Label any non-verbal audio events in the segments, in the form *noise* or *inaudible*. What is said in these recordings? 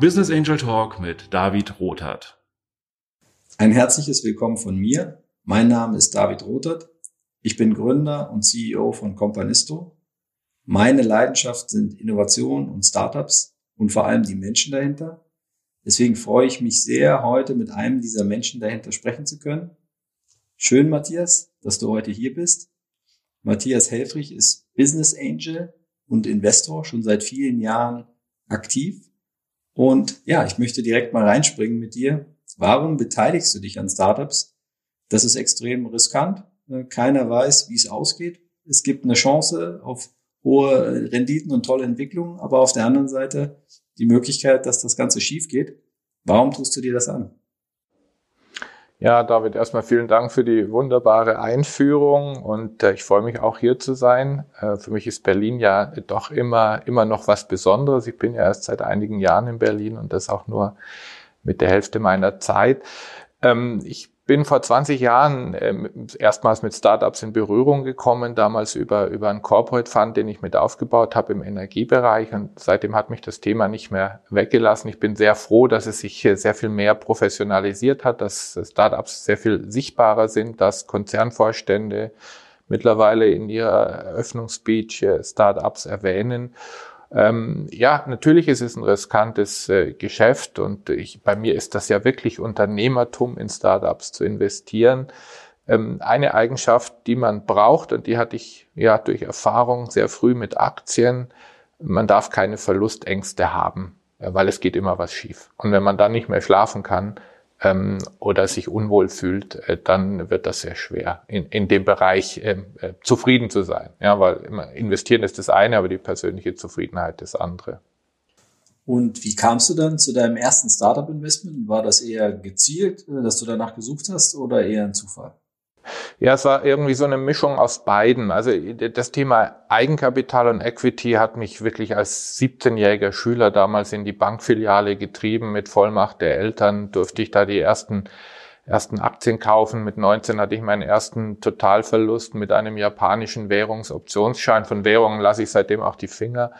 Business Angel Talk mit David Rothart. Ein herzliches Willkommen von mir. Mein Name ist David Rothart. Ich bin Gründer und CEO von Companisto. Meine Leidenschaft sind Innovation und Startups und vor allem die Menschen dahinter. Deswegen freue ich mich sehr, heute mit einem dieser Menschen dahinter sprechen zu können. Schön, Matthias, dass du heute hier bist. Matthias Helfrich ist Business Angel und Investor schon seit vielen Jahren aktiv. Und ja, ich möchte direkt mal reinspringen mit dir. Warum beteiligst du dich an Startups? Das ist extrem riskant. Keiner weiß, wie es ausgeht. Es gibt eine Chance auf hohe Renditen und tolle Entwicklungen, aber auf der anderen Seite die Möglichkeit, dass das Ganze schief geht. Warum tust du dir das an? Ja, David, erstmal vielen Dank für die wunderbare Einführung und äh, ich freue mich auch hier zu sein. Äh, für mich ist Berlin ja doch immer, immer noch was Besonderes. Ich bin ja erst seit einigen Jahren in Berlin und das auch nur mit der Hälfte meiner Zeit. Ähm, ich bin vor 20 Jahren ähm, erstmals mit Startups in Berührung gekommen, damals über, über einen Corporate Fund, den ich mit aufgebaut habe im Energiebereich. Und seitdem hat mich das Thema nicht mehr weggelassen. Ich bin sehr froh, dass es sich sehr viel mehr professionalisiert hat, dass Startups sehr viel sichtbarer sind, dass Konzernvorstände mittlerweile in ihrer Eröffnungsspeech äh, Startups erwähnen. Ähm, ja, natürlich ist es ein riskantes äh, Geschäft und ich, bei mir ist das ja wirklich Unternehmertum in Startups zu investieren. Ähm, eine Eigenschaft, die man braucht und die hatte ich ja durch Erfahrung sehr früh mit Aktien, man darf keine Verlustängste haben, weil es geht immer was schief. Und wenn man dann nicht mehr schlafen kann, ähm, oder sich unwohl fühlt, äh, dann wird das sehr schwer, in, in dem Bereich ähm, äh, zufrieden zu sein. Ja, weil investieren ist das eine, aber die persönliche Zufriedenheit das andere. Und wie kamst du dann zu deinem ersten Startup-Investment? War das eher gezielt, äh, dass du danach gesucht hast oder eher ein Zufall? Ja, es war irgendwie so eine Mischung aus beiden. Also das Thema Eigenkapital und Equity hat mich wirklich als 17-jähriger Schüler damals in die Bankfiliale getrieben. Mit Vollmacht der Eltern durfte ich da die ersten ersten Aktien kaufen. Mit 19 hatte ich meinen ersten Totalverlust mit einem japanischen Währungsoptionsschein. Von Währungen lasse ich seitdem auch die Finger.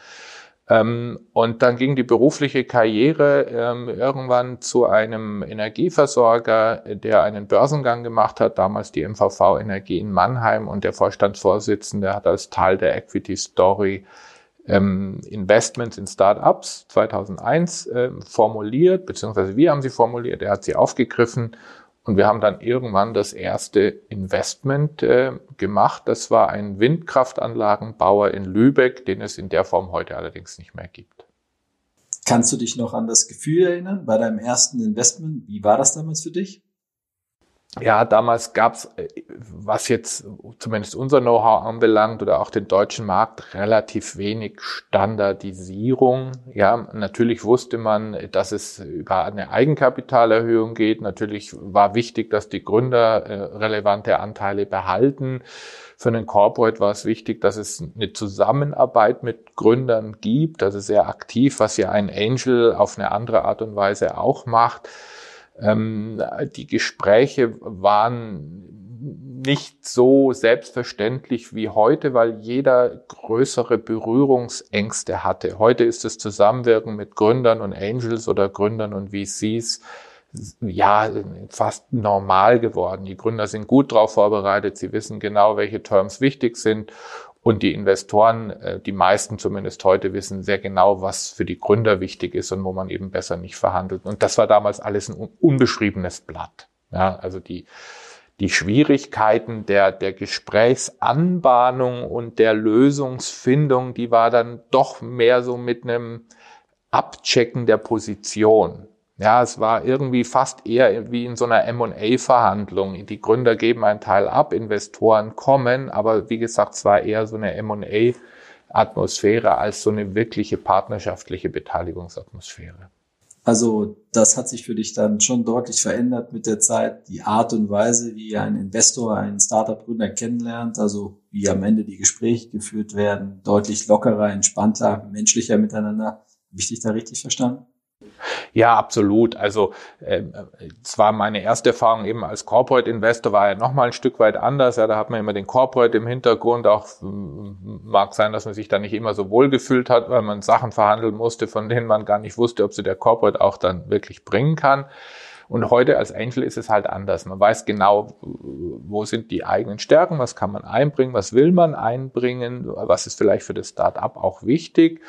Ähm, und dann ging die berufliche Karriere ähm, irgendwann zu einem Energieversorger, der einen Börsengang gemacht hat, damals die MVV Energie in Mannheim. Und der Vorstandsvorsitzende hat als Teil der Equity Story ähm, Investments in Startups 2001 formuliert, beziehungsweise wir haben sie formuliert, er hat sie aufgegriffen und wir haben dann irgendwann das erste Investment äh, gemacht. Das war ein Windkraftanlagenbauer in Lübeck, den es in der Form heute allerdings nicht mehr gibt. Kannst du dich noch an das Gefühl erinnern bei deinem ersten Investment? Wie war das damals für dich? Ja, damals gab's, äh, was jetzt zumindest unser Know-how anbelangt oder auch den deutschen Markt, relativ wenig Standardisierung. Ja, natürlich wusste man, dass es über eine Eigenkapitalerhöhung geht. Natürlich war wichtig, dass die Gründer äh, relevante Anteile behalten. Für einen Corporate war es wichtig, dass es eine Zusammenarbeit mit Gründern gibt, also sehr aktiv, was ja ein Angel auf eine andere Art und Weise auch macht. Ähm, die Gespräche waren nicht so selbstverständlich wie heute, weil jeder größere Berührungsängste hatte. Heute ist das Zusammenwirken mit Gründern und Angels oder Gründern und VCs ja fast normal geworden. Die Gründer sind gut darauf vorbereitet, sie wissen genau, welche Terms wichtig sind und die Investoren, äh, die meisten zumindest heute, wissen sehr genau, was für die Gründer wichtig ist und wo man eben besser nicht verhandelt. Und das war damals alles ein unbeschriebenes Blatt. Ja, also die, die Schwierigkeiten der, der Gesprächsanbahnung und der Lösungsfindung, die war dann doch mehr so mit einem Abchecken der Position. Ja, es war irgendwie fast eher wie in so einer M&A-Verhandlung. Die Gründer geben einen Teil ab, Investoren kommen, aber wie gesagt, es war eher so eine M&A-Atmosphäre als so eine wirkliche partnerschaftliche Beteiligungsatmosphäre. Also das hat sich für dich dann schon deutlich verändert mit der Zeit, die Art und Weise, wie ein Investor einen Startup-Gründer kennenlernt, also wie am Ende die Gespräche geführt werden, deutlich lockerer, entspannter, menschlicher miteinander. Habe ich dich da richtig verstanden? Ja, absolut. Also äh, es war meine erste Erfahrung eben als Corporate Investor, war ja nochmal ein Stück weit anders. Ja, da hat man immer den Corporate im Hintergrund. Auch mag sein, dass man sich da nicht immer so wohl gefühlt hat, weil man Sachen verhandeln musste, von denen man gar nicht wusste, ob sie der Corporate auch dann wirklich bringen kann. Und heute als Angel ist es halt anders. Man weiß genau, wo sind die eigenen Stärken, was kann man einbringen, was will man einbringen, was ist vielleicht für das Start-up auch wichtig.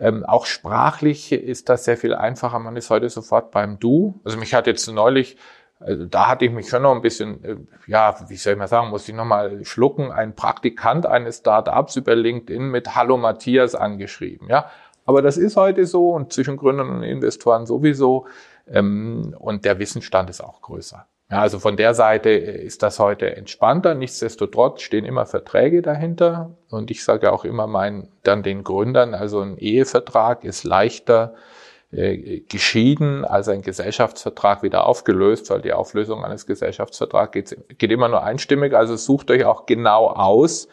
Ähm, auch sprachlich ist das sehr viel einfacher. Man ist heute sofort beim Du. Also mich hat jetzt neulich, also da hatte ich mich schon noch ein bisschen, äh, ja, wie soll ich mal sagen, muss ich nochmal schlucken, ein Praktikant eines Startups über LinkedIn mit Hallo Matthias angeschrieben. Ja, aber das ist heute so und zwischen Gründern und Investoren sowieso. Ähm, und der Wissensstand ist auch größer. Ja, also von der Seite ist das heute entspannter. Nichtsdestotrotz stehen immer Verträge dahinter. Und ich sage auch immer meinen, dann den Gründern, also ein Ehevertrag ist leichter äh, geschieden als ein Gesellschaftsvertrag wieder aufgelöst, weil die Auflösung eines Gesellschaftsvertrags geht, geht immer nur einstimmig. Also sucht euch auch genau aus,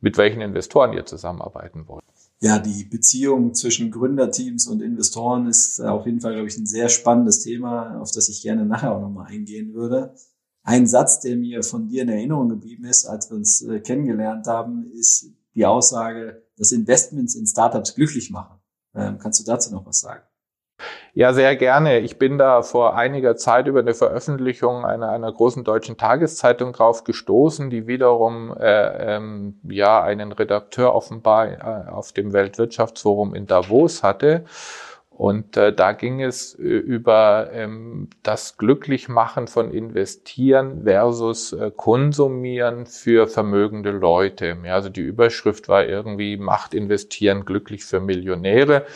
mit welchen Investoren ihr zusammenarbeiten wollt ja, die Beziehung zwischen Gründerteams und Investoren ist auf jeden Fall, glaube ich, ein sehr spannendes Thema, auf das ich gerne nachher auch nochmal eingehen würde. Ein Satz, der mir von dir in Erinnerung geblieben ist, als wir uns äh, kennengelernt haben, ist die Aussage, dass Investments in Startups glücklich machen. Ähm, kannst du dazu noch was sagen? Ja, sehr gerne. Ich bin da vor einiger Zeit über eine Veröffentlichung einer, einer großen deutschen Tageszeitung drauf gestoßen, die wiederum äh, ähm, ja einen Redakteur offenbar äh, auf dem Weltwirtschaftsforum in Davos hatte. Und äh, da ging es äh, über ähm, das Glücklichmachen von Investieren versus äh, Konsumieren für vermögende Leute. Ja, also die Überschrift war irgendwie Macht investieren glücklich für Millionäre.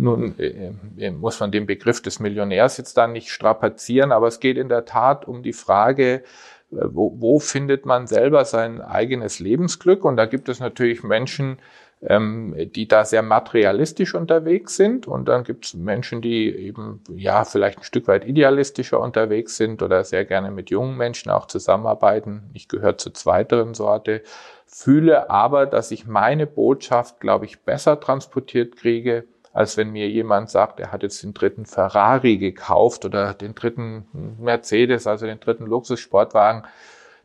Nun äh, äh, muss man den Begriff des Millionärs jetzt da nicht strapazieren, aber es geht in der Tat um die Frage, äh, wo, wo findet man selber sein eigenes Lebensglück? Und da gibt es natürlich Menschen, ähm, die da sehr materialistisch unterwegs sind. Und dann gibt es Menschen, die eben ja vielleicht ein Stück weit idealistischer unterwegs sind oder sehr gerne mit jungen Menschen auch zusammenarbeiten. Ich gehöre zur zweiteren Sorte, fühle aber, dass ich meine Botschaft, glaube ich, besser transportiert kriege, als wenn mir jemand sagt, er hat jetzt den dritten Ferrari gekauft oder den dritten Mercedes, also den dritten Luxussportwagen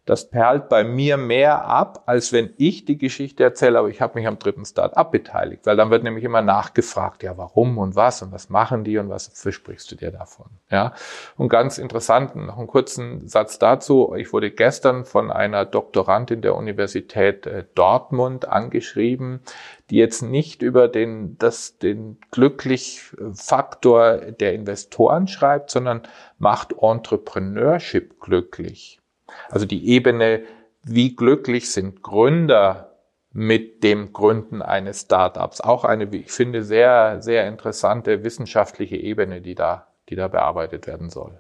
das perlt bei mir mehr ab, als wenn ich die Geschichte erzähle, aber ich habe mich am dritten Start-up beteiligt, weil dann wird nämlich immer nachgefragt, ja, warum und was und was machen die und was versprichst du dir davon? Ja, und ganz interessant, noch einen kurzen Satz dazu. Ich wurde gestern von einer Doktorandin der Universität äh, Dortmund angeschrieben, die jetzt nicht über den, das, den glücklich Faktor der Investoren schreibt, sondern macht Entrepreneurship glücklich. Also die Ebene, wie glücklich sind Gründer mit dem Gründen eines Startups. Auch eine, wie ich finde, sehr, sehr interessante wissenschaftliche Ebene, die da, die da bearbeitet werden soll.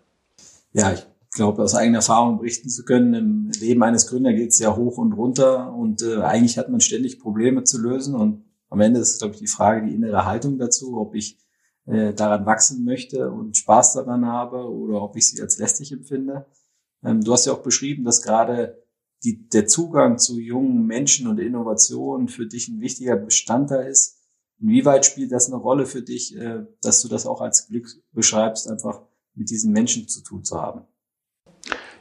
Ja, ich glaube, aus eigener Erfahrung berichten zu können, im Leben eines Gründers geht es ja hoch und runter und äh, eigentlich hat man ständig Probleme zu lösen und am Ende ist, glaube ich, die Frage, die innere Haltung dazu, ob ich äh, daran wachsen möchte und Spaß daran habe oder ob ich sie als lästig empfinde. Ähm, du hast ja auch beschrieben, dass gerade die, der Zugang zu jungen Menschen und Innovationen für dich ein wichtiger Bestandteil ist. Inwieweit spielt das eine Rolle für dich, äh, dass du das auch als Glück beschreibst, einfach mit diesen Menschen zu tun zu haben?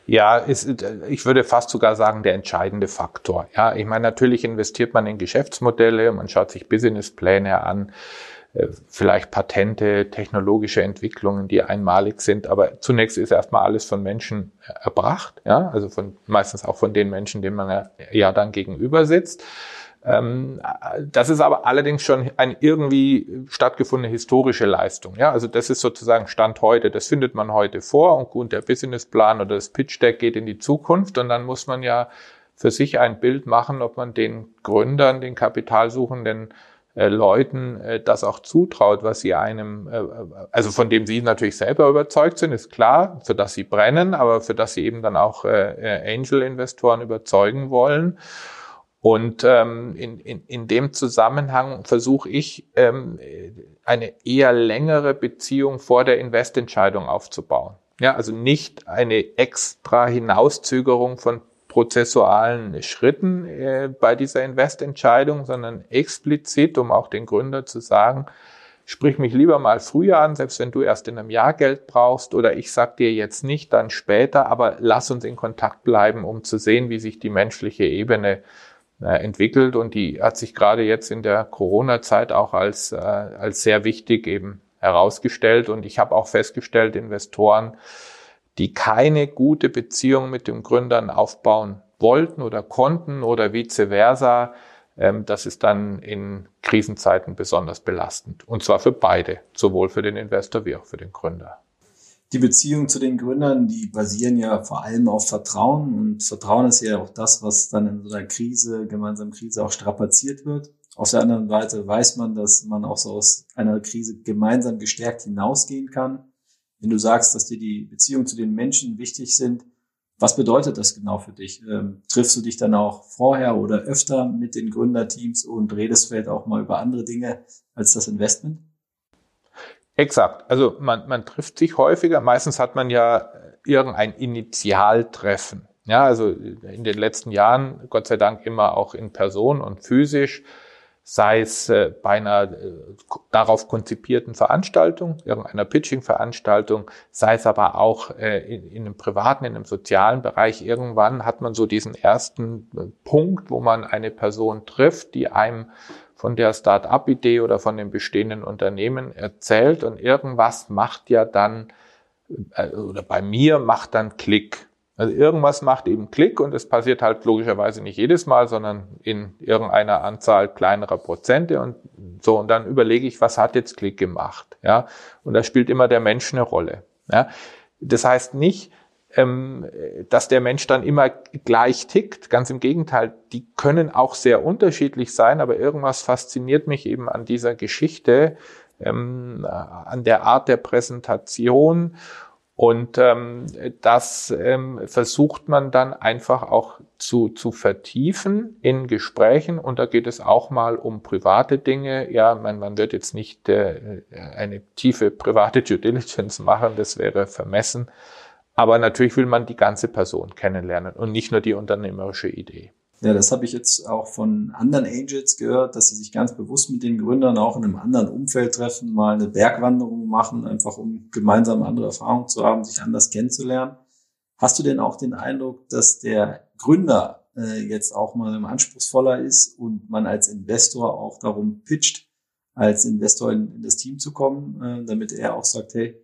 Ja, ist, ich würde fast sogar sagen, der entscheidende Faktor. Ja, ich meine, natürlich investiert man in Geschäftsmodelle, man schaut sich Businesspläne an, äh, vielleicht Patente, technologische Entwicklungen, die einmalig sind. Aber zunächst ist erstmal alles von Menschen erbracht, ja, also von, meistens auch von den Menschen, denen man ja dann gegenüber sitzt. Ähm, das ist aber allerdings schon eine irgendwie stattgefundene historische Leistung. Ja, also das ist sozusagen Stand heute. Das findet man heute vor und gut, der Businessplan oder das Pitch Deck geht in die Zukunft und dann muss man ja für sich ein Bild machen, ob man den Gründern, den Kapitalsuchenden äh, Leuten äh, das auch zutraut, was sie einem, äh, also von dem sie natürlich selber überzeugt sind, ist klar, für das sie brennen, aber für das sie eben dann auch äh, Angel-Investoren überzeugen wollen. Und ähm, in, in, in dem Zusammenhang versuche ich, ähm, eine eher längere Beziehung vor der Investentscheidung aufzubauen. Ja, also nicht eine extra Hinauszögerung von prozessualen Schritten äh, bei dieser Investentscheidung, sondern explizit, um auch den Gründer zu sagen, sprich mich lieber mal früher an, selbst wenn du erst in einem Jahr Geld brauchst oder ich sag dir jetzt nicht, dann später, aber lass uns in Kontakt bleiben, um zu sehen, wie sich die menschliche Ebene äh, entwickelt. Und die hat sich gerade jetzt in der Corona-Zeit auch als, äh, als sehr wichtig eben herausgestellt. Und ich habe auch festgestellt, Investoren, die keine gute Beziehung mit den Gründern aufbauen wollten oder konnten oder vice versa, ähm, das ist dann in Krisenzeiten besonders belastend. Und zwar für beide, sowohl für den Investor wie auch für den Gründer. Die Beziehungen zu den Gründern, die basieren ja vor allem auf Vertrauen. Und Vertrauen ist ja auch das, was dann in so einer Krise, gemeinsamen Krise auch strapaziert wird. Auf der anderen Seite weiß man, dass man auch so aus einer Krise gemeinsam gestärkt hinausgehen kann. Wenn du sagst, dass dir die Beziehungen zu den Menschen wichtig sind, was bedeutet das genau für dich? Ähm, triffst du dich dann auch vorher oder öfter mit den Gründerteams und redest vielleicht auch mal über andere Dinge als das Investment? Exakt. Also man, man trifft sich häufiger. Meistens hat man ja irgendein Initialtreffen. Ja, also in den letzten Jahren, Gott sei Dank, immer auch in Person und physisch sei es äh, bei einer äh, darauf konzipierten Veranstaltung, irgendeiner Pitching-Veranstaltung, sei es aber auch äh, in, in einem privaten, in einem sozialen Bereich. Irgendwann hat man so diesen ersten Punkt, wo man eine Person trifft, die einem von der Start-up-Idee oder von dem bestehenden Unternehmen erzählt und irgendwas macht ja dann, oder bei mir macht dann Klick. Also irgendwas macht eben Klick und es passiert halt logischerweise nicht jedes Mal, sondern in irgendeiner Anzahl kleinerer Prozente und so. Und dann überlege ich, was hat jetzt Klick gemacht? Ja, und da spielt immer der Mensch eine Rolle. Ja, das heißt nicht, ähm, dass der Mensch dann immer gleich tickt. Ganz im Gegenteil, die können auch sehr unterschiedlich sein, aber irgendwas fasziniert mich eben an dieser Geschichte, ähm, an der Art der Präsentation und ähm, das ähm, versucht man dann einfach auch zu, zu vertiefen in Gesprächen. Und da geht es auch mal um private Dinge. Ja, man, man wird jetzt nicht äh, eine tiefe private Due Diligence machen, das wäre vermessen. Aber natürlich will man die ganze Person kennenlernen und nicht nur die unternehmerische Idee. Ja, das habe ich jetzt auch von anderen Angels gehört, dass sie sich ganz bewusst mit den Gründern auch in einem anderen Umfeld treffen, mal eine Bergwanderung machen, einfach um gemeinsam andere Erfahrungen zu haben, sich anders kennenzulernen. Hast du denn auch den Eindruck, dass der Gründer äh, jetzt auch mal anspruchsvoller ist und man als Investor auch darum pitcht, als Investor in, in das Team zu kommen, äh, damit er auch sagt, hey,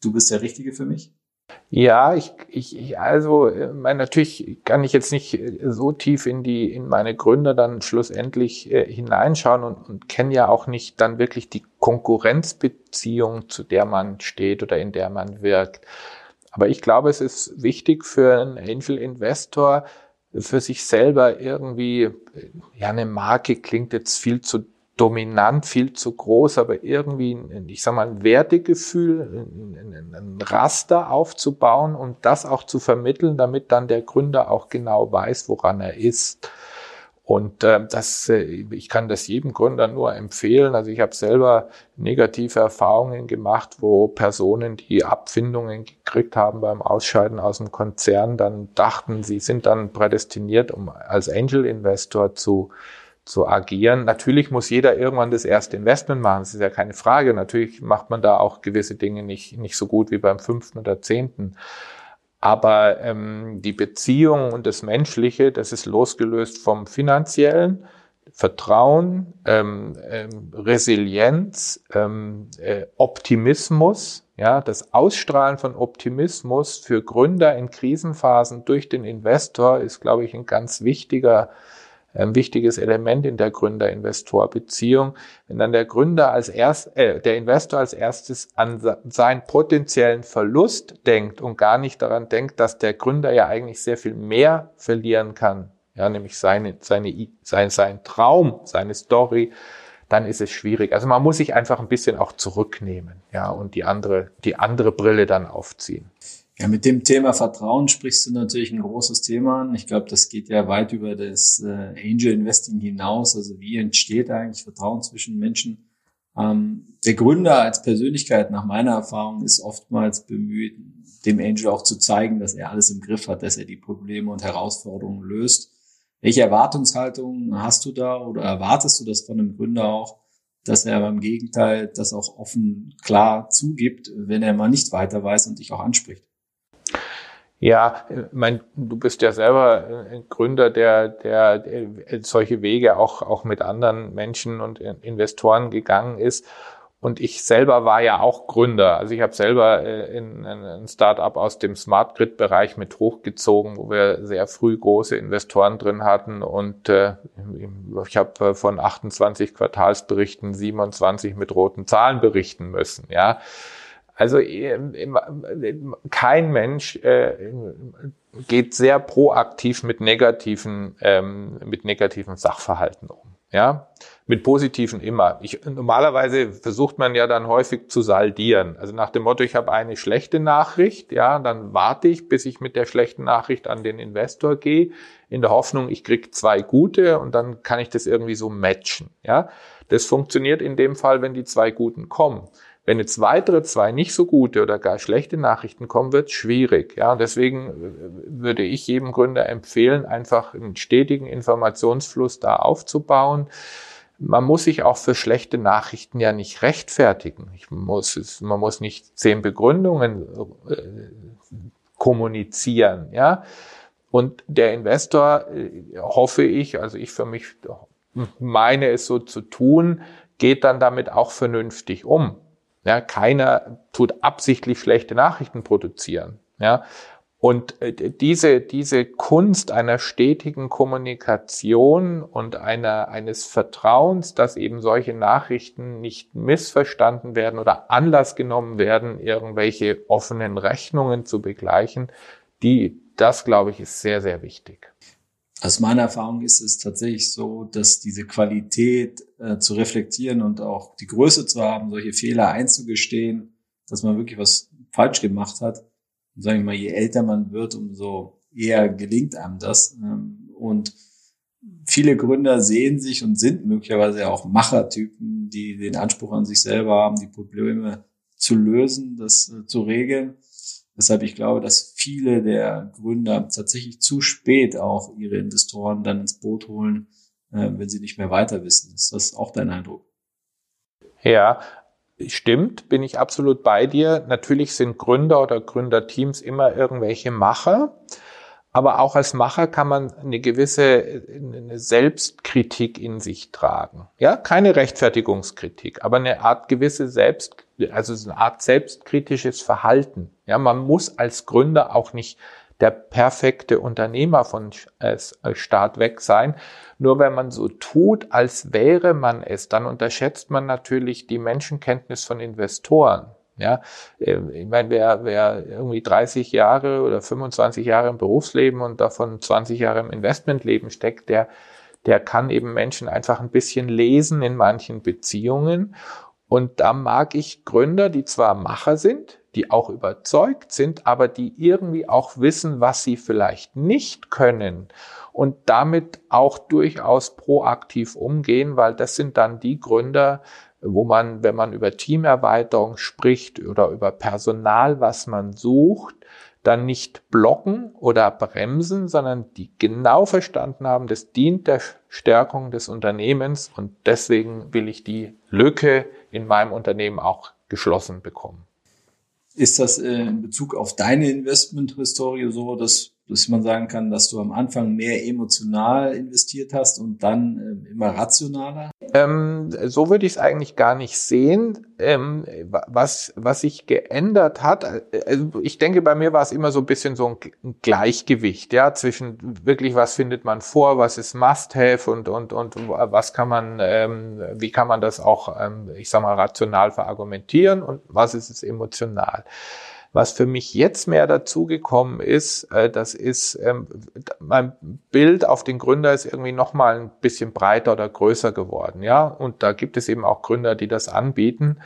du bist der Richtige für mich? Ja, ich, ich, also äh, mein, natürlich kann ich jetzt nicht äh, so tief in die in meine Gründer dann schlussendlich äh, hineinschauen und, und kenne ja auch nicht dann wirklich die Konkurrenzbeziehung, zu der man steht oder in der man wirkt. Aber ich glaube, es ist wichtig für einen Angel Investor, für sich selber irgendwie, äh, ja, eine Marke klingt jetzt viel zu dominant, viel zu groß, aber irgendwie, ich sag mal, ein Wertegefühl, ein Raster aufzubauen und das auch zu vermitteln, damit dann der Gründer auch genau weiß, woran er ist. Und äh, das, äh, ich kann das jedem Gründer nur empfehlen. Also ich habe selber negative Erfahrungen gemacht, wo Personen, die Abfindungen gekriegt haben beim Ausscheiden aus dem Konzern, dann dachten, sie sind dann prädestiniert, um als Angel Investor zu zu agieren. Natürlich muss jeder irgendwann das erste Investment machen, das ist ja keine Frage. Natürlich macht man da auch gewisse Dinge nicht, nicht so gut wie beim fünften oder zehnten. Aber ähm, die Beziehung und das Menschliche, das ist losgelöst vom finanziellen, Vertrauen, ähm, ähm, Resilienz, ähm, äh, Optimismus, ja, das Ausstrahlen von Optimismus für Gründer in Krisenphasen durch den Investor ist, glaube ich, ein ganz wichtiger ein wichtiges Element in der Gründer-Investor-Beziehung. Wenn dann der Gründer als erst, äh, der Investor als erstes an seinen potenziellen Verlust denkt und gar nicht daran denkt, dass der Gründer ja eigentlich sehr viel mehr verlieren kann, ja, nämlich seine, seine, sein, sein Traum, seine Story, dann ist es schwierig. Also man muss sich einfach ein bisschen auch zurücknehmen, ja, und die andere, die andere Brille dann aufziehen. Ja, mit dem Thema Vertrauen sprichst du natürlich ein großes Thema an. Ich glaube, das geht ja weit über das äh, Angel Investing hinaus. Also wie entsteht eigentlich Vertrauen zwischen Menschen? Ähm, der Gründer als Persönlichkeit, nach meiner Erfahrung, ist oftmals bemüht, dem Angel auch zu zeigen, dass er alles im Griff hat, dass er die Probleme und Herausforderungen löst. Welche Erwartungshaltung hast du da oder erwartest du das von einem Gründer auch, dass er aber im Gegenteil das auch offen klar zugibt, wenn er mal nicht weiter weiß und dich auch anspricht. Ja, mein, du bist ja selber ein Gründer, der, der, der solche Wege auch, auch mit anderen Menschen und Investoren gegangen ist. Und ich selber war ja auch Gründer. Also ich habe selber äh, in, in ein Startup aus dem Smart Grid Bereich mit hochgezogen, wo wir sehr früh große Investoren drin hatten. Und äh, ich habe von 28 Quartalsberichten 27 mit roten Zahlen berichten müssen. Ja, also äh, kein Mensch äh, geht sehr proaktiv mit negativen, ähm, mit negativen Sachverhalten um. Ja, mit positiven immer. Ich, normalerweise versucht man ja dann häufig zu saldieren. Also nach dem Motto, ich habe eine schlechte Nachricht, ja, dann warte ich, bis ich mit der schlechten Nachricht an den Investor gehe, in der Hoffnung, ich krieg zwei gute und dann kann ich das irgendwie so matchen. Ja, das funktioniert in dem Fall, wenn die zwei guten kommen. Wenn jetzt weitere zwei nicht so gute oder gar schlechte Nachrichten kommen, wird schwierig. Ja, deswegen äh, würde ich jedem Gründer empfehlen, einfach einen stetigen Informationsfluss da aufzubauen. Man muss sich auch für schlechte Nachrichten ja nicht rechtfertigen. Ich muss, man muss nicht zehn Begründungen äh, kommunizieren. Ja, und der Investor, äh, hoffe ich, also ich für mich meine es so zu tun, geht dann damit auch vernünftig um. Ja, keiner tut absichtlich schlechte Nachrichten produzieren. Ja, und äh, diese, diese Kunst einer stetigen Kommunikation und einer, eines Vertrauens, dass eben solche Nachrichten nicht missverstanden werden oder Anlass genommen werden, irgendwelche offenen Rechnungen zu begleichen, die, das glaube ich, ist sehr, sehr wichtig. Aus meiner Erfahrung ist es tatsächlich so, dass diese Qualität äh, zu reflektieren und auch die Größe zu haben, solche Fehler einzugestehen, dass man wirklich was falsch gemacht hat. Und sage ich mal, je älter man wird, umso eher gelingt einem das. Ähm, und viele Gründer sehen sich und sind möglicherweise auch Machertypen, die den Anspruch an sich selber haben, die Probleme zu lösen, das äh, zu regeln. Weshalb ich glaube, dass viele der Gründer tatsächlich zu spät auch ihre Investoren dann ins Boot holen, äh, wenn sie nicht mehr weiter wissen. Ist das auch dein Eindruck? Ja, stimmt, bin ich absolut bei dir. Natürlich sind Gründer oder Gründerteams immer irgendwelche Macher. Aber auch als Macher kann man eine gewisse eine Selbstkritik in sich tragen. Ja, keine Rechtfertigungskritik, aber eine Art gewisse Selbst, also eine Art selbstkritisches Verhalten. Ja, man muss als Gründer auch nicht der perfekte Unternehmer von äh, Start weg sein. Nur wenn man so tut, als wäre man es, dann unterschätzt man natürlich die Menschenkenntnis von Investoren. Ja, ähm, ich meine, wer, wer irgendwie 30 Jahre oder 25 Jahre im Berufsleben und davon 20 Jahre im Investmentleben steckt, der, der kann eben Menschen einfach ein bisschen lesen in manchen Beziehungen. Und da mag ich Gründer, die zwar Macher sind, die auch überzeugt sind, aber die irgendwie auch wissen, was sie vielleicht nicht können und damit auch durchaus proaktiv umgehen, weil das sind dann die Gründer, wo man, wenn man über Teamerweiterung spricht oder über Personal, was man sucht, dann nicht blocken oder bremsen, sondern die genau verstanden haben, das dient der Stärkung des Unternehmens und deswegen will ich die Lücke in meinem Unternehmen auch geschlossen bekommen. Ist das äh, in Bezug auf deine Investment-Historie so, dass dass man sagen kann, dass du am Anfang mehr emotional investiert hast und dann ähm, immer rationaler? Ähm, so würde ich es eigentlich gar nicht sehen. Ähm, was, was sich geändert hat, äh, also ich denke, bei mir war es immer so ein bisschen so ein Gleichgewicht, ja, zwischen wirklich, was findet man vor, was ist Must-Have und, und, und was kann man, ähm, wie kann man das auch, ähm, ich sag mal, rational verargumentieren und was ist es emotional. Was für mich jetzt mehr dazugekommen ist, äh, das ist, ähm, mein Bild auf den Gründer ist irgendwie nochmal ein bisschen breiter oder größer geworden, ja. Und da gibt es eben auch Gründer, die das anbieten.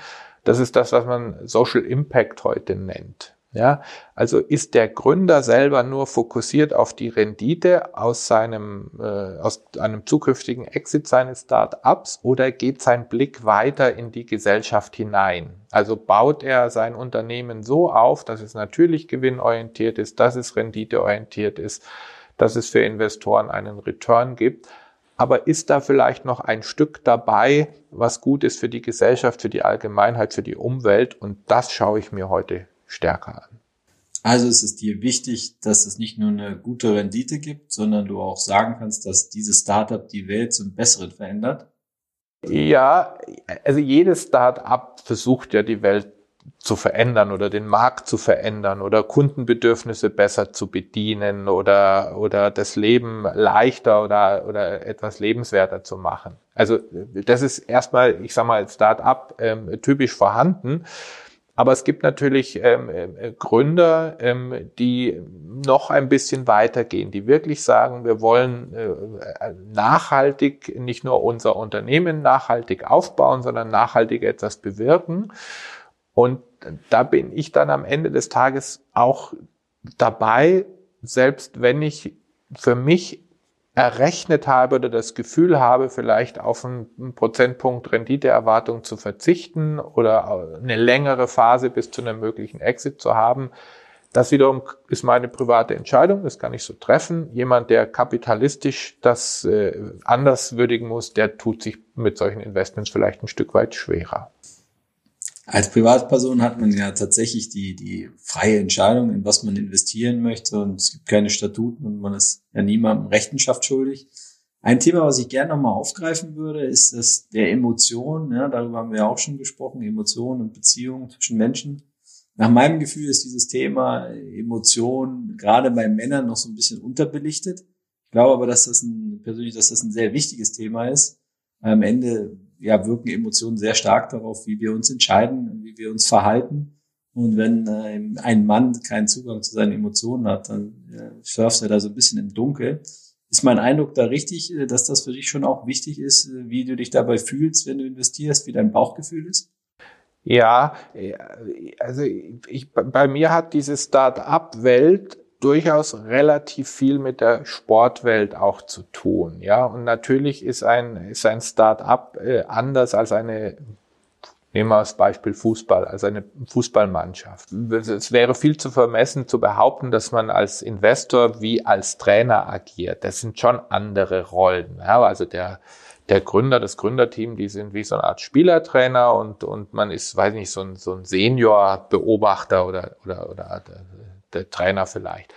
Das ist das, was man Social Impact heute nennt. Ja, also ist der Gründer selber nur fokussiert auf die Rendite aus seinem, äh, aus einem zukünftigen Exit seines Start-ups oder geht sein Blick weiter in die Gesellschaft hinein? Also baut er sein Unternehmen so auf, dass es natürlich gewinnorientiert ist, dass es renditeorientiert ist, dass es für Investoren einen Return gibt, aber ist da vielleicht noch ein Stück dabei, was gut ist für die Gesellschaft, für die Allgemeinheit, für die Umwelt? Und das schaue ich mir heute stärker an. Also ist es dir wichtig, dass es nicht nur eine gute Rendite gibt, sondern du auch sagen kannst, dass dieses Startup die Welt zum Besseren verändert? Ja, also jedes Startup versucht ja die Welt zu verändern oder den Markt zu verändern oder Kundenbedürfnisse besser zu bedienen oder, oder das Leben leichter oder, oder etwas lebenswerter zu machen. Also das ist erstmal, ich sage mal, Start-up ähm, typisch vorhanden. Aber es gibt natürlich ähm, äh, Gründer, ähm, die noch ein bisschen weitergehen, die wirklich sagen, wir wollen äh, nachhaltig nicht nur unser Unternehmen nachhaltig aufbauen, sondern nachhaltig etwas bewirken. Und da bin ich dann am Ende des Tages auch dabei, selbst wenn ich für mich errechnet habe oder das Gefühl habe, vielleicht auf einen Prozentpunkt Renditeerwartung zu verzichten oder eine längere Phase bis zu einem möglichen Exit zu haben. Das wiederum ist meine private Entscheidung, das kann ich so treffen. Jemand, der kapitalistisch das äh, anders würdigen muss, der tut sich mit solchen Investments vielleicht ein Stück weit schwerer. Als Privatperson hat man ja tatsächlich die, die freie Entscheidung, in was man investieren möchte und es gibt keine Statuten und man ist ja niemandem Rechenschaft schuldig. Ein Thema, was ich gerne nochmal aufgreifen würde, ist das der Emotion. Ja, darüber haben wir ja auch schon gesprochen, Emotionen und Beziehungen zwischen Menschen. Nach meinem Gefühl ist dieses Thema Emotion gerade bei Männern noch so ein bisschen unterbelichtet. Ich glaube aber, dass das ein, persönlich, dass das ein sehr wichtiges Thema ist. Am Ende ja, wirken Emotionen sehr stark darauf, wie wir uns entscheiden, wie wir uns verhalten. Und wenn äh, ein Mann keinen Zugang zu seinen Emotionen hat, dann äh, surft er da so ein bisschen im Dunkel. Ist mein Eindruck da richtig, äh, dass das für dich schon auch wichtig ist, äh, wie du dich dabei fühlst, wenn du investierst, wie dein Bauchgefühl ist? Ja, äh, also ich, bei mir hat diese Start-up-Welt durchaus relativ viel mit der Sportwelt auch zu tun. Ja, und natürlich ist ein, ist ein Start-up äh, anders als eine Nehmen wir als Beispiel Fußball, also eine Fußballmannschaft. Es wäre viel zu vermessen zu behaupten, dass man als Investor wie als Trainer agiert. Das sind schon andere Rollen. Ja, also der, der Gründer, das Gründerteam, die sind wie so eine Art Spielertrainer und, und man ist, weiß nicht, so ein, so ein Senior-Beobachter oder, oder, oder der Trainer vielleicht.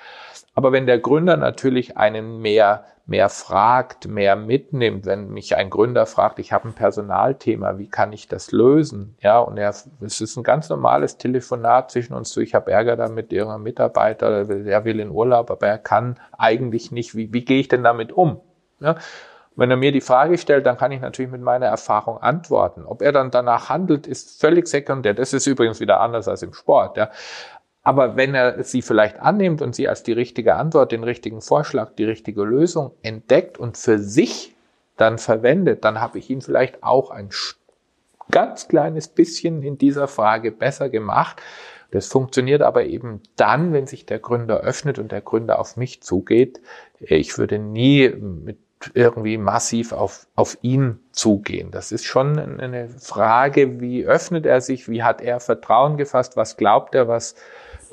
Aber wenn der Gründer natürlich einen mehr, mehr fragt, mehr mitnimmt, wenn mich ein Gründer fragt, ich habe ein Personalthema, wie kann ich das lösen? Ja, und er, es ist ein ganz normales Telefonat zwischen uns, ich habe Ärger damit, ihrer Mitarbeiter, der will in Urlaub, aber er kann eigentlich nicht, wie, wie gehe ich denn damit um? Ja, wenn er mir die Frage stellt, dann kann ich natürlich mit meiner Erfahrung antworten. Ob er dann danach handelt, ist völlig sekundär. Das ist übrigens wieder anders als im Sport. Ja. Aber wenn er sie vielleicht annimmt und sie als die richtige Antwort, den richtigen Vorschlag, die richtige Lösung entdeckt und für sich dann verwendet, dann habe ich ihn vielleicht auch ein ganz kleines bisschen in dieser Frage besser gemacht. Das funktioniert aber eben dann, wenn sich der Gründer öffnet und der Gründer auf mich zugeht. Ich würde nie mit irgendwie massiv auf, auf ihn zugehen. Das ist schon eine Frage, wie öffnet er sich, wie hat er Vertrauen gefasst, was glaubt er, was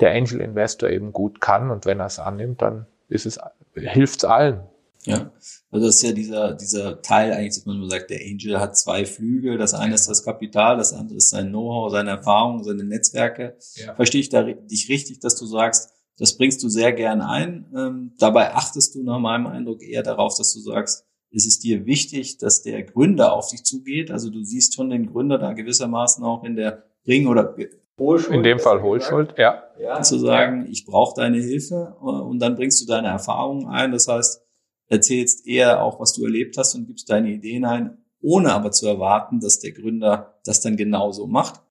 der Angel Investor eben gut kann. Und wenn er es annimmt, dann ist es, hilft es allen. Ja, also das ist ja dieser, dieser Teil eigentlich, dass man nur sagt, der Angel hat zwei Flügel. Das eine ist das Kapital, das andere ist sein Know-how, seine Erfahrungen, seine Netzwerke. Ja. Verstehe ich da dich richtig, dass du sagst, das bringst du sehr gern ein. Ähm, dabei achtest du nach meinem Eindruck eher darauf, dass du sagst, ist es dir wichtig, dass der Gründer auf dich zugeht. Also du siehst schon den Gründer da gewissermaßen auch in der Ring- oder Hohlschuld. In dem Fall Hohlschuld, ja. ja. Zu sagen, ich brauche deine Hilfe äh, und dann bringst du deine Erfahrungen ein. Das heißt, erzählst eher auch, was du erlebt hast und gibst deine Ideen ein, ohne aber zu erwarten, dass der Gründer das dann genauso macht.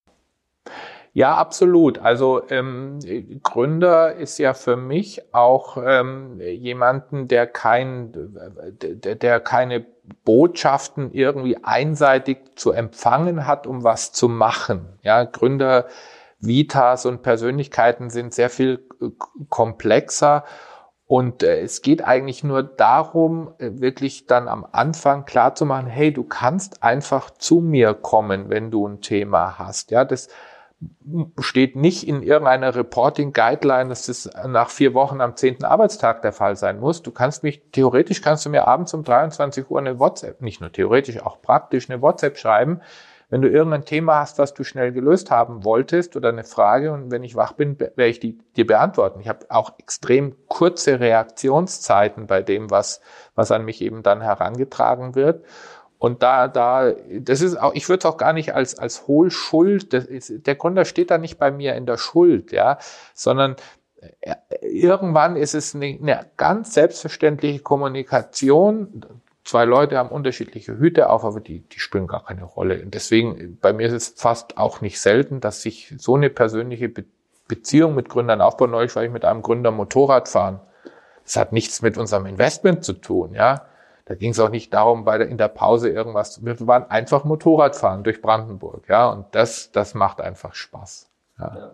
Ja, absolut. Also ähm, Gründer ist ja für mich auch ähm, jemanden, der kein, der, der keine Botschaften irgendwie einseitig zu empfangen hat, um was zu machen. Ja, Gründer Vitas und Persönlichkeiten sind sehr viel äh, komplexer. Und äh, es geht eigentlich nur darum, äh, wirklich dann am Anfang klar zu machen, hey, du kannst einfach zu mir kommen, wenn du ein Thema hast. Ja, das steht nicht in irgendeiner Reporting Guideline, dass das nach vier Wochen am zehnten Arbeitstag der Fall sein muss. Du kannst mich, theoretisch kannst du mir abends um 23 Uhr eine WhatsApp, nicht nur theoretisch, auch praktisch eine WhatsApp schreiben, wenn du irgendein Thema hast, was du schnell gelöst haben wolltest oder eine Frage und wenn ich wach bin, werde ich die dir beantworten. Ich habe auch extrem kurze Reaktionszeiten bei dem, was, was an mich eben dann herangetragen wird. Und da, da, das ist auch, ich würde es auch gar nicht als, als Hohlschuld, das ist, der Gründer steht da nicht bei mir in der Schuld, ja, sondern äh, irgendwann ist es eine, eine ganz selbstverständliche Kommunikation. Zwei Leute haben unterschiedliche Hüte auf, aber die, die spielen gar keine Rolle. Und deswegen, bei mir ist es fast auch nicht selten, dass sich so eine persönliche Be Beziehung mit Gründern aufbaut. Neulich war ich mit einem Gründer Motorrad fahren. Das hat nichts mit unserem Investment zu tun, ja. Da ging es auch nicht darum, bei der, in der Pause irgendwas. Wir waren einfach Motorradfahren durch Brandenburg, ja, und das, das macht einfach Spaß. Ja. ja.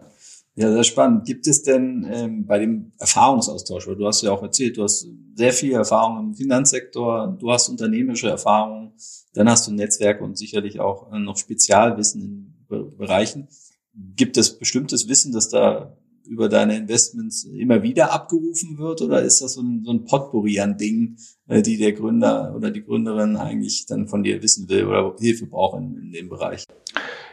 Sehr spannend. Gibt es denn ähm, bei dem Erfahrungsaustausch, weil du hast ja auch erzählt, du hast sehr viel Erfahrung im Finanzsektor, du hast unternehmerische Erfahrung, dann hast du Netzwerke und sicherlich auch äh, noch Spezialwissen in Be Bereichen. Gibt es bestimmtes Wissen, das da über deine Investments immer wieder abgerufen wird oder ist das so ein, so ein Potpourri an Dingen, äh, die der Gründer oder die Gründerin eigentlich dann von dir wissen will oder Hilfe braucht in, in dem Bereich?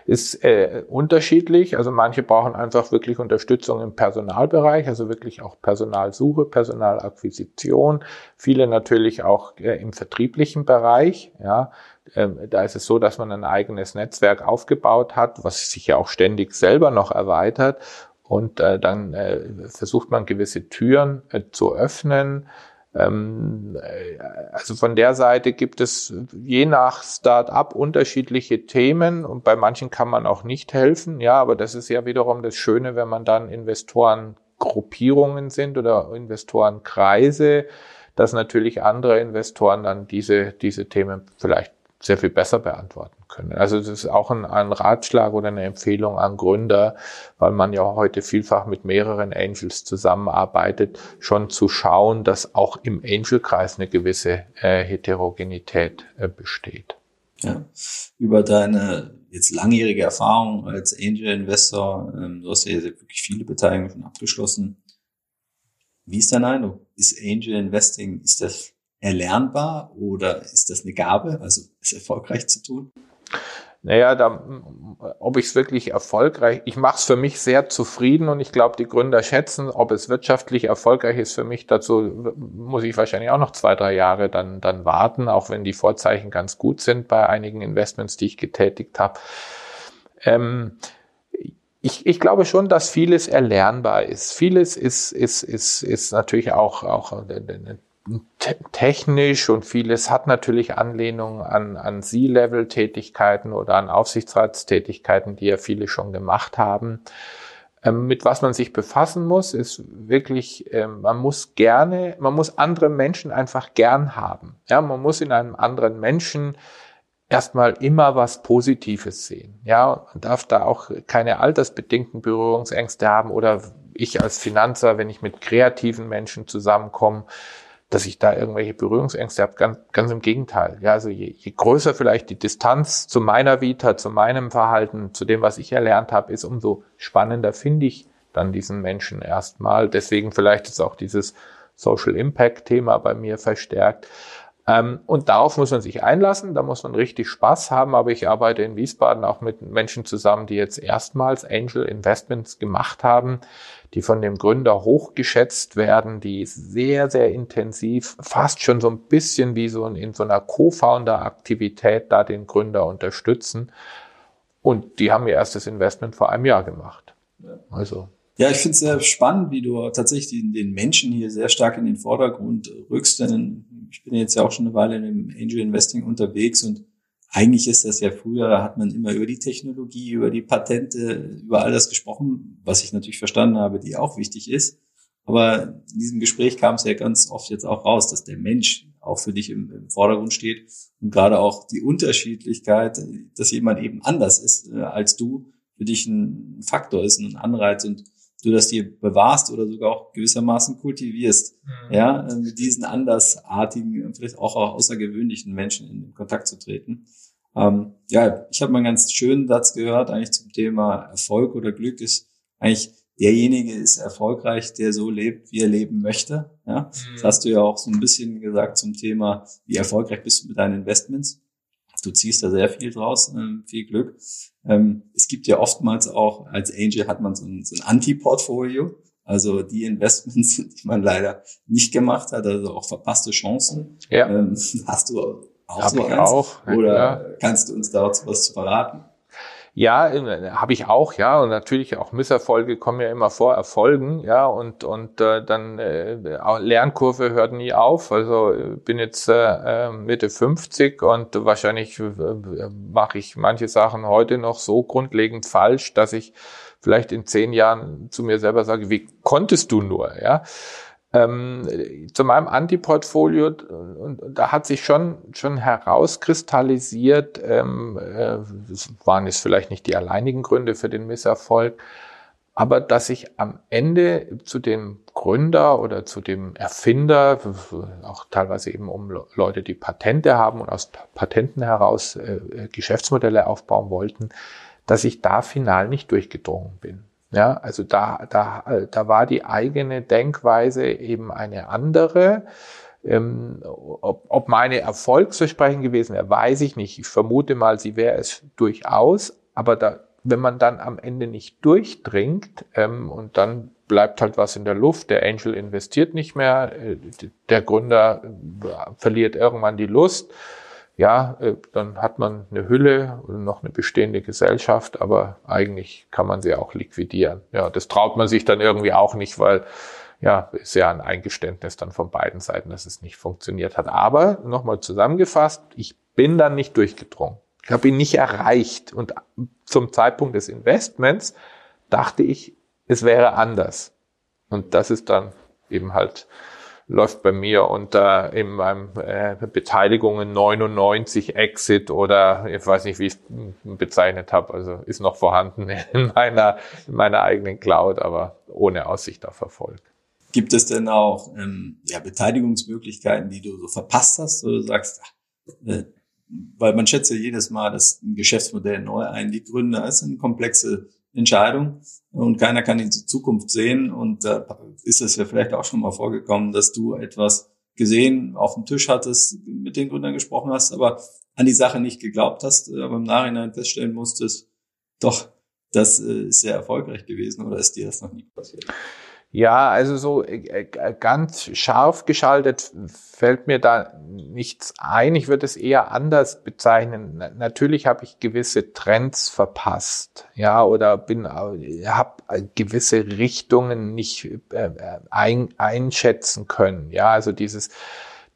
Ist äh, unterschiedlich. Also manche brauchen einfach wirklich Unterstützung im Personalbereich, also wirklich auch Personalsuche, Personalakquisition. Viele natürlich auch äh, im vertrieblichen Bereich. Ja, ähm, da ist es so, dass man ein eigenes Netzwerk aufgebaut hat, was sich ja auch ständig selber noch erweitert und äh, dann äh, versucht man gewisse Türen äh, zu öffnen. Ähm, äh, also von der Seite gibt es je nach Start-up unterschiedliche Themen und bei manchen kann man auch nicht helfen. Ja, aber das ist ja wiederum das Schöne, wenn man dann Investorengruppierungen sind oder Investorenkreise, dass natürlich andere Investoren dann diese, diese Themen vielleicht sehr viel besser beantworten können. Also das ist auch ein, ein, Ratschlag oder eine Empfehlung an Gründer, weil man ja heute vielfach mit mehreren Angels zusammenarbeitet, schon zu schauen, dass auch im Angelkreis eine gewisse äh, Heterogenität äh, besteht. Ja. Über deine jetzt langjährige Erfahrung als Angel-Investor, ähm, du hast ja wirklich viele Beteiligungen schon abgeschlossen. Wie ist dein Eindruck? Ist Angel Investing, ist das erlernbar oder ist das eine Gabe, also es erfolgreich zu tun? Naja, da, ob ich es wirklich erfolgreich, ich mache es für mich sehr zufrieden und ich glaube, die Gründer schätzen, ob es wirtschaftlich erfolgreich ist für mich. Dazu muss ich wahrscheinlich auch noch zwei, drei Jahre dann, dann warten, auch wenn die Vorzeichen ganz gut sind bei einigen Investments, die ich getätigt habe. Ähm, ich, ich glaube schon, dass vieles erlernbar ist. Vieles ist, ist, ist, ist natürlich auch, auch technisch und vieles hat natürlich Anlehnung an, an C-Level-Tätigkeiten oder an Aufsichtsratstätigkeiten, die ja viele schon gemacht haben. Ähm, mit was man sich befassen muss, ist wirklich, ähm, man muss gerne, man muss andere Menschen einfach gern haben. Ja, man muss in einem anderen Menschen erstmal immer was Positives sehen. Ja, man darf da auch keine altersbedingten Berührungsängste haben oder ich als Finanzer, wenn ich mit kreativen Menschen zusammenkomme, dass ich da irgendwelche Berührungsängste habe. Ganz, ganz im Gegenteil. Ja, also je, je größer vielleicht die Distanz zu meiner Vita, zu meinem Verhalten, zu dem, was ich erlernt habe, ist, umso spannender finde ich dann diesen Menschen erstmal. Deswegen vielleicht ist auch dieses Social Impact Thema bei mir verstärkt. Ähm, und darauf muss man sich einlassen, da muss man richtig Spaß haben, aber ich arbeite in Wiesbaden auch mit Menschen zusammen, die jetzt erstmals Angel Investments gemacht haben, die von dem Gründer hochgeschätzt werden, die sehr, sehr intensiv, fast schon so ein bisschen wie so in so einer Co-Founder-Aktivität da den Gründer unterstützen. Und die haben ihr erstes Investment vor einem Jahr gemacht. Also. Ja, ich finde es sehr spannend, wie du tatsächlich den Menschen hier sehr stark in den Vordergrund rückst, denn ich bin jetzt ja auch schon eine Weile im Angel Investing unterwegs und eigentlich ist das ja früher, hat man immer über die Technologie, über die Patente, über all das gesprochen, was ich natürlich verstanden habe, die auch wichtig ist. Aber in diesem Gespräch kam es ja ganz oft jetzt auch raus, dass der Mensch auch für dich im, im Vordergrund steht und gerade auch die Unterschiedlichkeit, dass jemand eben anders ist äh, als du, für dich ein Faktor ist, ein Anreiz und du das dir bewahrst oder sogar auch gewissermaßen kultivierst, mhm. ja, äh, mit diesen andersartigen, vielleicht auch außergewöhnlichen Menschen in Kontakt zu treten. Ähm, ja, ich habe mal einen ganz schönen Satz gehört, eigentlich zum Thema Erfolg oder Glück ist eigentlich derjenige ist erfolgreich, der so lebt, wie er leben möchte. Ja, mhm. das hast du ja auch so ein bisschen gesagt zum Thema, wie erfolgreich bist du mit deinen Investments. Du ziehst da sehr viel draus, ähm, viel Glück. Ähm, es gibt ja oftmals auch, als Angel hat man so ein, so ein Anti-Portfolio. Also die Investments, *laughs* die man leider nicht gemacht hat, also auch verpasste Chancen. Ja. Ähm, hast du auch Hab so eins? auch. Oder Ja. kannst du uns dazu was zu verraten? Ja, äh, habe ich auch, ja, und natürlich auch Misserfolge kommen ja immer vor Erfolgen, ja, und und äh, dann äh, auch Lernkurve hört nie auf. Also äh, bin jetzt äh, äh, Mitte 50 und wahrscheinlich äh, mache ich manche Sachen heute noch so grundlegend falsch, dass ich vielleicht in zehn Jahren zu mir selber sage, wie konntest du nur, ja? Ähm, zu meinem Antiportfolio, und da hat sich schon, schon herauskristallisiert, ähm, äh, waren jetzt vielleicht nicht die alleinigen Gründe für den Misserfolg, aber dass ich am Ende zu dem Gründer oder zu dem Erfinder, auch teilweise eben um Le- Leute, die Patente haben und aus Patenten heraus äh, äh, Geschäftsmodelle aufbauen wollten, dass ich da final nicht durchgedrungen bin. Ja, also da, da, da war die eigene Denkweise eben eine andere. Ähm, ob, ob meine Erfolgsversprechen gewesen wäre, weiß ich nicht. Ich vermute mal, sie wäre es durchaus. Aber da, wenn man dann am Ende nicht durchdringt ähm, und dann bleibt halt was in der Luft, der Angel investiert nicht mehr, äh, der Gründer äh, verliert irgendwann die Lust, ja, äh, dann hat man eine Hülle und noch eine bestehende Gesellschaft, aber eigentlich kann man sie auch liquidieren. Ja, das traut man sich dann irgendwie auch nicht, weil ja, ist ja ein Eingeständnis dann von beiden Seiten, dass es nicht funktioniert hat. Aber nochmal zusammengefasst, ich bin dann nicht durchgedrungen. Ich habe ihn nicht erreicht. Und zum Zeitpunkt des Investments dachte ich, es wäre anders. Und das ist dann eben halt läuft bei mir unter in meinem äh, Beteiligungen 99 Exit oder ich weiß nicht, wie ich es bezeichnet habe. Also ist noch vorhanden *laughs* in meiner, in meiner eigenen Cloud, aber ohne Aussicht auf Erfolg. Gibt es denn auch ähm, ja, Beteiligungsmöglichkeiten, die du so verpasst hast, oder du sagst, ach, äh, weil man schätzt ja jedes Mal, dass ein Geschäftsmodell neu ein, die Gründer ist eine komplexe Entscheidung und keiner kann in die Zukunft sehen und da ist es ja vielleicht auch schon mal vorgekommen, dass du etwas gesehen auf dem Tisch hattest, mit den Gründern gesprochen hast, aber an die Sache nicht geglaubt hast, aber im Nachhinein feststellen musstest, doch, das äh, ist sehr erfolgreich gewesen oder ist dir das noch nie passiert? Ja, also so äh, ganz scharf geschaltet fällt mir da nichts ein. Ich würde es eher anders bezeichnen. Natürlich habe ich gewisse Trends verpasst, ja, oder bin habe gewisse Richtungen nicht äh, ein, einschätzen können. Ja, also dieses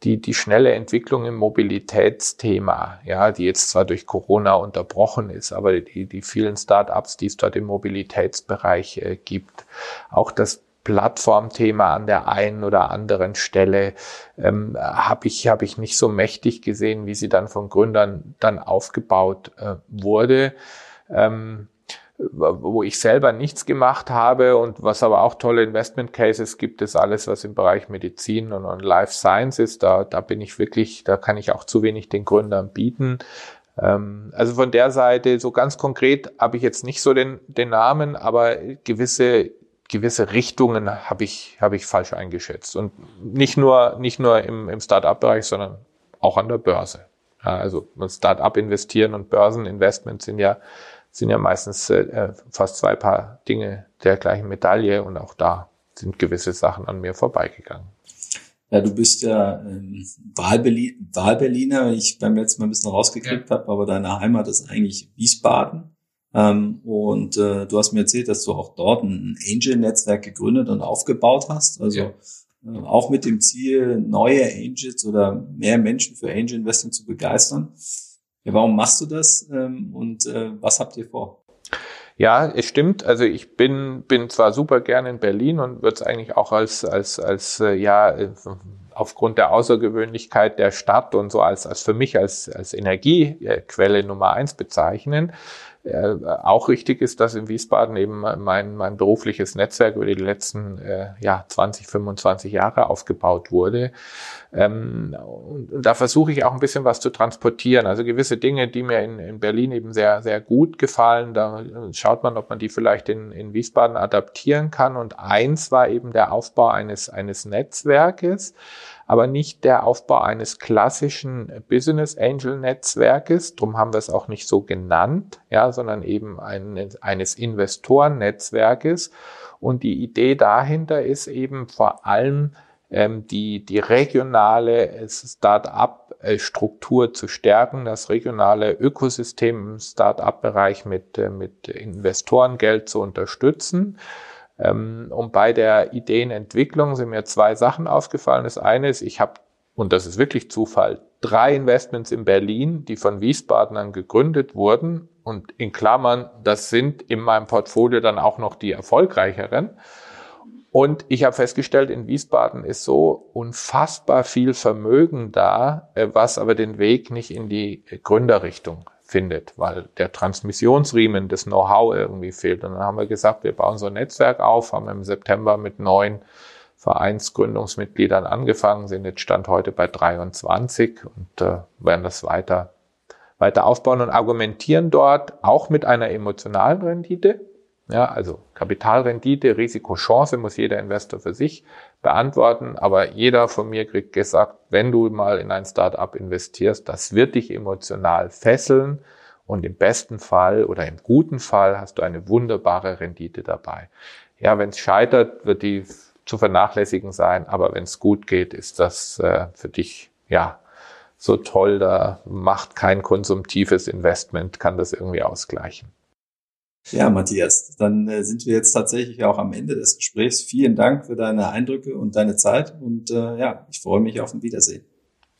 die, die schnelle Entwicklung im Mobilitätsthema, ja, die jetzt zwar durch Corona unterbrochen ist, aber die, die vielen Start-ups, die es dort im Mobilitätsbereich äh, gibt, auch das Plattformthema an der einen oder anderen Stelle ähm, habe ich habe ich nicht so mächtig gesehen, wie sie dann von Gründern dann aufgebaut äh, wurde. Ähm, wo ich selber nichts gemacht habe und was aber auch tolle Investment Cases gibt, ist alles, was im Bereich Medizin und, und Life Science ist. Da, da bin ich wirklich, da kann ich auch zu wenig den Gründern bieten. Ähm, also von der Seite, so ganz konkret habe ich jetzt nicht so den, den Namen, aber gewisse gewisse Richtungen habe ich, habe ich falsch eingeschätzt. Und nicht nur, nicht nur im, im Start-up-Bereich, sondern auch an der Börse. Ja, also Start-up investieren und Börseninvestment sind ja, sind ja meistens äh, fast zwei Paar Dinge der gleichen Medaille und auch da sind gewisse Sachen an mir vorbeigegangen. Ja, du bist ja ähm, Wahlberli Wahlberliner, wenn ich beim letzten Mal ein bisschen rausgekriegt ja. habe, aber deine Heimat ist eigentlich Wiesbaden. Ähm, und äh, du hast mir erzählt, dass du auch dort ein Angel-Netzwerk gegründet und aufgebaut hast. Also ja. äh, auch mit dem Ziel, neue Angels oder mehr Menschen für Angel Investing zu begeistern. Ja, warum machst du das ähm, und äh, was habt ihr vor? Ja, es stimmt. Also ich bin bin zwar super gerne in Berlin und würde es eigentlich auch als als als äh, ja aufgrund der Außergewöhnlichkeit der Stadt und so als als für mich als als Energiequelle Nummer eins bezeichnen äh, auch richtig ist, dass in Wiesbaden eben mein, mein berufliches Netzwerk über die letzten äh, ja, 20, 25 Jahre aufgebaut wurde. Ähm, und, und da versuche ich auch ein bisschen was zu transportieren. Also gewisse Dinge, die mir in, in Berlin eben sehr, sehr gut gefallen, da schaut man, ob man die vielleicht in, in Wiesbaden adaptieren kann. Und eins war eben der Aufbau eines, eines Netzwerkes aber nicht der Aufbau eines klassischen Business Angel Netzwerkes. Drum haben wir es auch nicht so genannt, ja, sondern eben ein, eines Investorennetzwerkes. Und die Idee dahinter ist eben vor allem ähm, die, die regionale Start-up-Struktur zu stärken, das regionale Ökosystem im Start-up-Bereich mit, äh, mit Investorengeld zu unterstützen. Ähm, und bei der Ideenentwicklung sind mir zwei Sachen aufgefallen. Das eine ist, ich habe, und das ist wirklich Zufall, drei Investments in Berlin, die von Wiesbadenern gegründet wurden. Und in Klammern, das sind in meinem Portfolio dann auch noch die erfolgreicheren. Und ich habe festgestellt, in Wiesbaden ist so unfassbar viel Vermögen da, äh, was aber den Weg nicht in die Gründerrichtung findet, weil der Transmissionsriemen, das Know-how irgendwie fehlt. Und dann haben wir gesagt, wir bauen so ein Netzwerk auf, haben im September mit neun Vereinsgründungsmitgliedern angefangen, sind jetzt Stand heute bei 23 und äh, werden das weiter, weiter aufbauen und argumentieren dort auch mit einer emotionalen Rendite. Ja, also Kapitalrendite, Risikochance muss jeder Investor für sich beantworten, aber jeder von mir kriegt gesagt, wenn du mal in ein Startup investierst, das wird dich emotional fesseln und im besten Fall oder im guten Fall hast du eine wunderbare Rendite dabei. Ja, wenn es scheitert, wird die zu vernachlässigen sein, aber wenn es gut geht, ist das äh, für dich ja so toll, da macht kein konsumtives Investment, kann das irgendwie ausgleichen. Ja, Matthias, dann äh, sind wir jetzt tatsächlich auch am Ende des Gesprächs. Vielen Dank für deine Eindrücke und deine Zeit und äh, ja, ich freue mich auf ein Wiedersehen.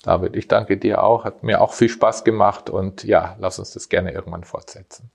David, ich danke dir auch, hat mir auch viel Spaß gemacht und ja, lass uns das gerne irgendwann fortsetzen.